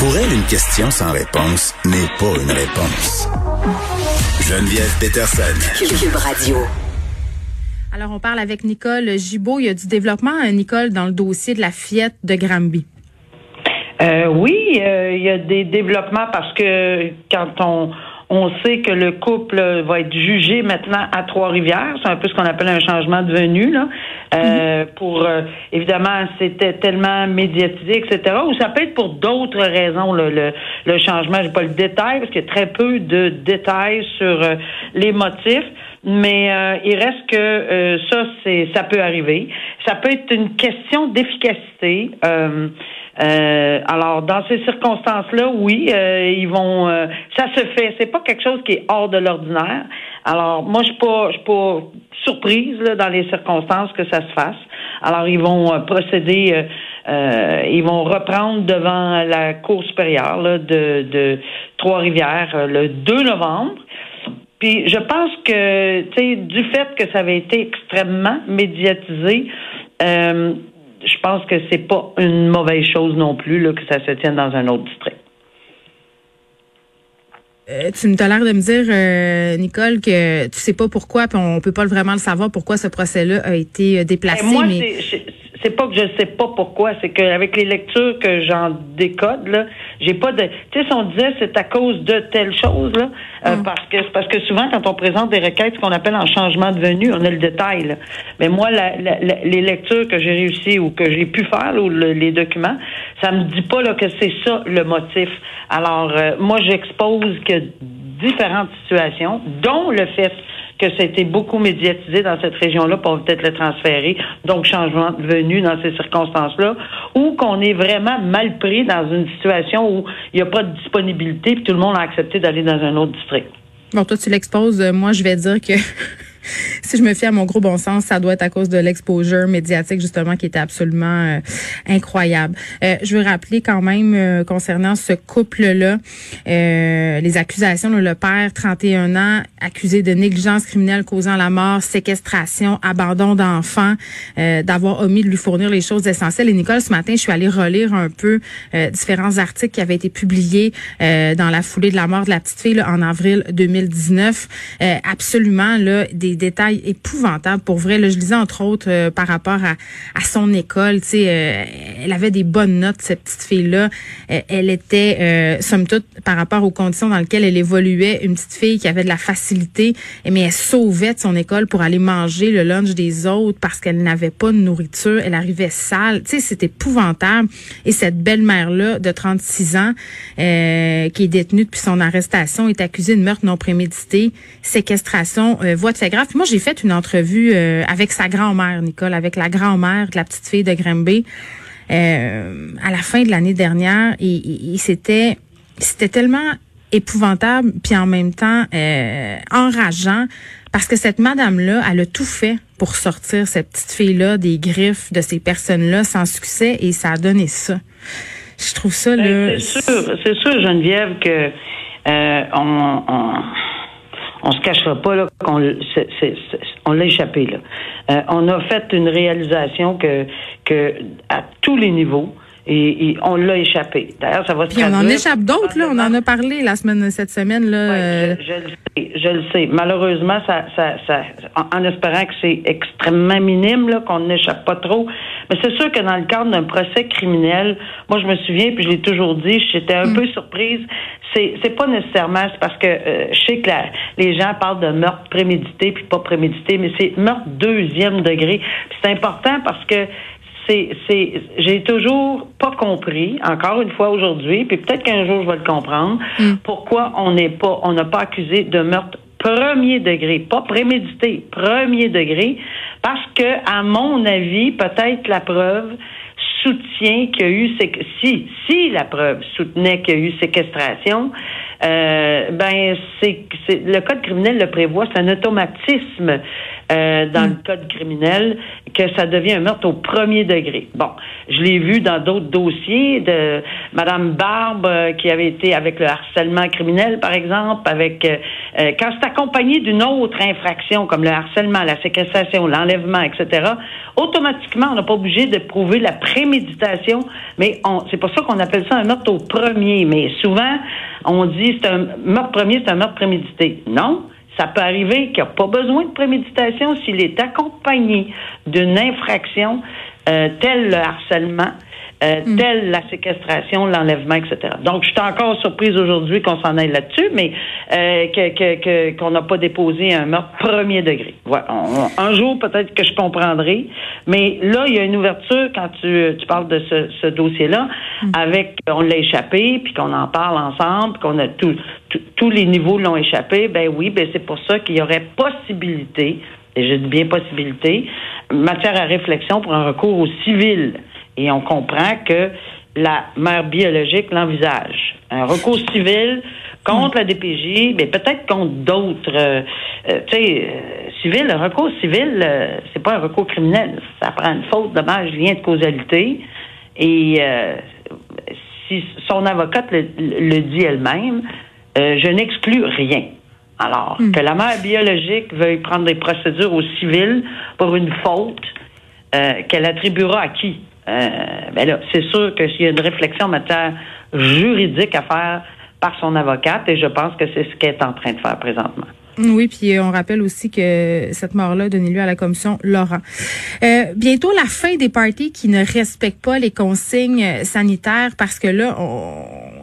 Pour elle, une question sans réponse n'est pas une réponse. Geneviève Peterson. Cube Radio. Alors, on parle avec Nicole Gibault. Il y a du développement, euh, Nicole, dans le dossier de la fillette de Granby. Euh, oui, euh, il y a des développements parce que quand on on sait que le couple va être jugé maintenant à Trois-Rivières. C'est un peu ce qu'on appelle un changement de venue, là. Euh, Pour évidemment, c'était tellement médiatisé, etc. Ou ça peut être pour d'autres raisons le, le, le changement. Je pas le détail parce qu'il y a très peu de détails sur les motifs. Mais il reste que ça, c'est ça peut arriver. Ça peut être une question d'efficacité. Euh, alors, dans ces circonstances-là, oui, euh, ils vont. Euh, ça se fait. C'est pas quelque chose qui est hors de l'ordinaire. Alors, moi, je suis pas, suis pas surprise là, dans les circonstances que ça se fasse. Alors, ils vont procéder. ils vont reprendre devant la Cour supérieure là, de, de Trois-Rivières le 2 novembre. Puis je pense que, tu sais, du fait que ça avait été extrêmement médiatisé, euh, je pense que c'est pas une mauvaise chose non plus là, que ça se tienne dans un autre district. Euh, tu me l'air de me dire, euh, Nicole, que tu sais pas pourquoi, puis on peut pas vraiment le savoir pourquoi ce procès-là a été déplacé. Ben, moi, mais c'est pas que je sais pas pourquoi, c'est qu'avec les lectures que j'en décode, là, j'ai pas de. Tu sais, si on disait c'est à cause de telle chose, là, euh, mm. parce que parce que souvent quand on présente des requêtes, ce qu'on appelle en changement de venue, on a le détail. Mais moi, la, les lectures que j'ai réussi ou que j'ai pu faire, ou les documents, ça me dit pas là que c'est ça le motif. Alors, euh, moi, j'expose que différentes situations, dont le fait que ça a été beaucoup médiatisé dans cette région-là pour peut-être le transférer, donc changement de venue dans ces circonstances-là, ou qu'on est vraiment mal pris dans une situation où il n'y a pas de disponibilité puis tout le monde a accepté d'aller dans un autre district. Bon, toi, tu l'exposes. Euh, moi, je vais dire que si je me fie à mon gros bon sens, ça doit être à cause de l'exposure médiatique justement qui était absolument euh, incroyable. Euh, je veux rappeler quand même euh, concernant ce couple-là, les accusations, le père, 31 ans, accusé de négligence criminelle causant la mort, séquestration, abandon d'enfants, d'avoir omis de lui fournir les choses essentielles. Et Nicole, ce matin, je suis allée relire un peu différents articles qui avaient été publiés dans la foulée de la mort de la petite fille là, en avril 2019. absolument là des détails épouvantables. Pour vrai, là, je lisais entre autres euh, par rapport à, à son école. Tu sais, euh, elle avait des bonnes notes, cette petite fille-là. Euh, elle était, somme toute, par rapport aux conditions dans lesquelles elle évoluait, une petite fille qui avait de la facilité, mais elle sauvait de son école pour aller manger le lunch des autres parce qu'elle n'avait pas de nourriture. Elle arrivait sale. Tu sais, c'est épouvantable. Et cette belle-mère-là, de 36 ans, qui est détenue depuis son arrestation, est accusée de meurtre non prémédité, séquestration, voie de fait grave moi, j'ai fait une entrevue euh, avec sa grand-mère, Nicole, avec la grand-mère de la petite fille de Grimby, euh, à la fin de l'année dernière. Et, c'était, c'était tellement épouvantable, puis en même temps euh, enrageant, parce que cette madame-là, elle a tout fait pour sortir cette petite fille-là des griffes de ces personnes-là sans succès, et ça a donné ça. Je trouve ça là. Ben, c'est sûr, c'est sûr, Geneviève, que on on se cachera pas là qu'on on l'a échappé là. Euh, on a fait une réalisation que que à tous les niveaux et, on l'a échappé. D'ailleurs, ça va se Puis on en échappe d'autres là. On en a parlé la semaine cette semaine là. Euh. je, le sais, je le sais. Malheureusement, ça, ça, ça en, espérant que c'est extrêmement minime là, qu'on n'échappe pas trop. Mais c'est sûr que dans le cadre d'un procès criminel, moi je me souviens puis je l'ai toujours dit, j'étais un mm. peu surprise c'est c'est pas nécessairement c'est parce que euh, je sais que les gens parlent de meurtre prémédité puis pas prémédité, mais c'est meurtre deuxième degré. C'est important parce que c'est c'est j'ai toujours pas compris encore une fois aujourd'hui, puis peut-être qu'un jour je vais le comprendre, mm. pourquoi on n'est pas on n'a pas accusé de meurtre premier degré, pas prémédité, premier degré, parce que à mon avis, peut-être la preuve soutient qu'il y a eu si si la preuve soutenait qu'il y a eu séquestration, euh, ben c'est le code criminel le prévoit, c'est un automatisme euh, dans le code criminel que ça devient un meurtre au premier degré. Bon, je l'ai vu dans d'autres dossiers de Madame Barbe euh, qui avait été avec le harcèlement criminel, par exemple, avec euh, quand c'est accompagné d'une autre infraction comme le harcèlement, la séquestration, l'enlèvement, etc. Automatiquement, on n'a pas obligé de prouver la préméditation, mais c'est pour ça qu'on appelle ça un meurtre au premier. Mais souvent, on dit c'est un meurtre premier, c'est un meurtre prémédité. Non. Ça peut arriver qu'il n'y a pas besoin de préméditation s'il est accompagné d'une infraction euh, telle le harcèlement, euh, mm. telle la séquestration, l'enlèvement, etc. Donc, je suis encore surprise aujourd'hui qu'on s'en aille là-dessus, mais euh, que, qu'on n'a pas déposé un meurtre premier degré. Voilà. un jour, peut-être que je comprendrai, mais là, il y a une ouverture quand tu, tu parles de ce, ce dossier-là, mm. avec on l'a échappé, puis qu'on en parle ensemble, qu'on a tout, tous les niveaux l'ont échappé. Ben oui, ben c'est pour ça qu'il y aurait possibilité, et je dis bien possibilité, matière à réflexion pour un recours au civil. Et on comprend que la mère biologique l'envisage. Un recours civil contre la DPJ, mais peut-être contre d'autres. Euh, euh, tu sais, euh, civil, un recours civil, c'est pas un recours criminel. Ça prend une faute, dommage, lien de causalité. Et si son avocate le, dit elle-même, je n'exclus rien. Alors, hmm. que la mère biologique veuille prendre des procédures au civil pour une faute qu'elle attribuera à qui? Euh, ben là, c'est sûr que s'il y a une réflexion en matière juridique à faire par son avocate, et je pense que c'est ce qu'elle est en train de faire présentement. Oui, puis on rappelle aussi que cette mort-là donné lieu à la commission Laurent. Euh, bientôt la fin des parties qui ne respectent pas les consignes sanitaires parce que là,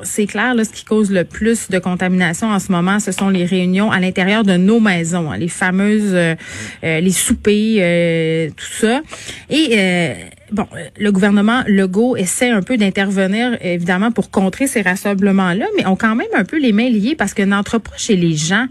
c'est clair, là, ce qui cause le plus de contamination en ce moment, ce sont les réunions à l'intérieur de nos maisons, hein, les fameuses, euh, les soupers, tout ça. Et bon, euh, le gouvernement Legault essaie un peu d'intervenir, évidemment, pour contrer ces rassemblements-là, mais ont quand même un peu les mains liées parce que n'entre pas chez les gens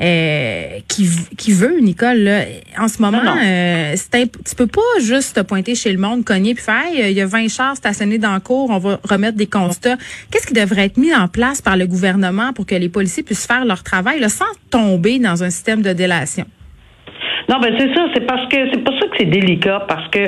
euh, qui, qui veut, Nicole, là, en ce moment, euh, tu peux pas juste te pointer chez le monde, cogner puis faire, il y a 20 chars stationnés dans le cours, on va remettre des constats. Qu'est-ce qui devrait être mis en place par le gouvernement pour que les policiers puissent faire leur travail là, sans tomber dans un système de délation? Non, ben c'est ça. C'est parce que c'est pour ça que c'est délicat parce que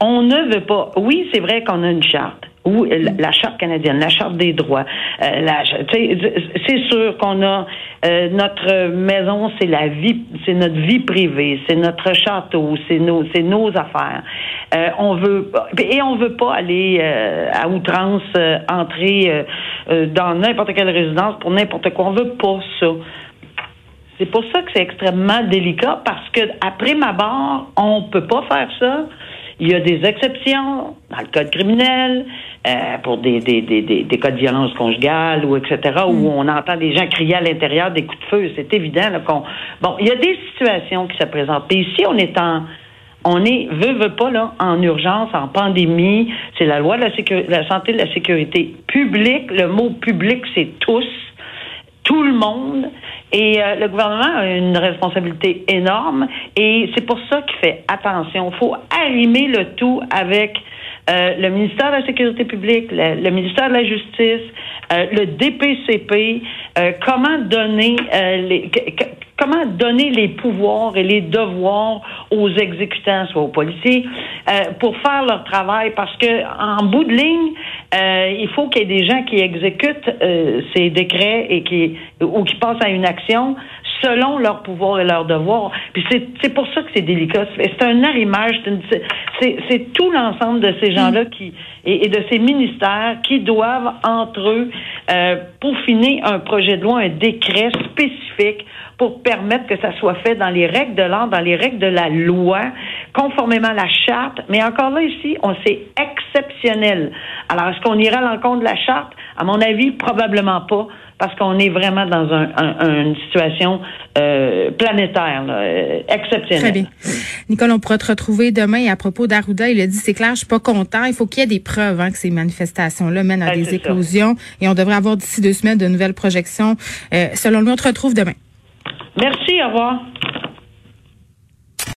on ne veut pas. Oui, c'est vrai qu'on a une charte. ou la, charte canadienne, la charte des droits. Euh, c'est sûr qu'on a euh, notre maison, c'est la vie, c'est notre vie privée, c'est notre château, c'est nos, c'est nos affaires. Euh, on veut et on veut pas aller euh, à outrance entrer dans n'importe quelle résidence pour n'importe quoi. On veut pas ça. C'est pour ça que c'est extrêmement délicat parce que après ma barre, on peut pas faire ça. Il y a des exceptions dans le code criminel euh, pour des, des, des, des, cas de violence conjugale ou etc. où mm. on entend des gens crier à l'intérieur des coups de feu. C'est évident qu'on. Bon, il y a des situations qui se présentent. Et ici, on est en on est, veut, veut pas, là, en urgence, en pandémie. C'est la loi de la, sécurité, la santé de la sécurité publique. Le mot public, c'est tous tout le monde. Et euh, le gouvernement a une responsabilité énorme. Et c'est pour ça qu'il fait attention. Il faut arrimer le tout avec euh, le ministère de la Sécurité publique, le, ministère de la Justice, euh, le DPCP, comment donner les comment donner les pouvoirs et les devoirs aux exécutants, soit aux policiers, pour faire leur travail, parce que en bout de ligne, il faut qu'il y ait des gens qui exécutent ces décrets et qui ou qui passent à une action selon leurs pouvoirs et leurs devoirs. Puis c'est pour ça que c'est délicat. C'est un arrimage, c'est tout l'ensemble de ces gens-là qui et, de ces ministères qui doivent entre eux euh, peaufiner un projet de loi, un décret spécifique pour permettre que ça soit fait dans les règles de l'ordre, dans les règles de la loi, conformément à la charte. Mais encore là, ici, on sait exceptionnel. Alors, est-ce qu'on ira à l'encontre de la charte? À mon avis, probablement pas parce qu'on est vraiment dans une situation euh, planétaire, euh, exceptionnelle. Très bien. Nicole, on pourra te retrouver demain à propos d'Arruda. Il a dit, c'est clair, je suis pas content. Il faut qu'il y ait des preuves hein, que ces manifestations-là mènent à des éclosions. Et on devrait avoir d'ici deux semaines de nouvelles projections. Euh, selon lui, on te retrouve demain. Merci, au revoir.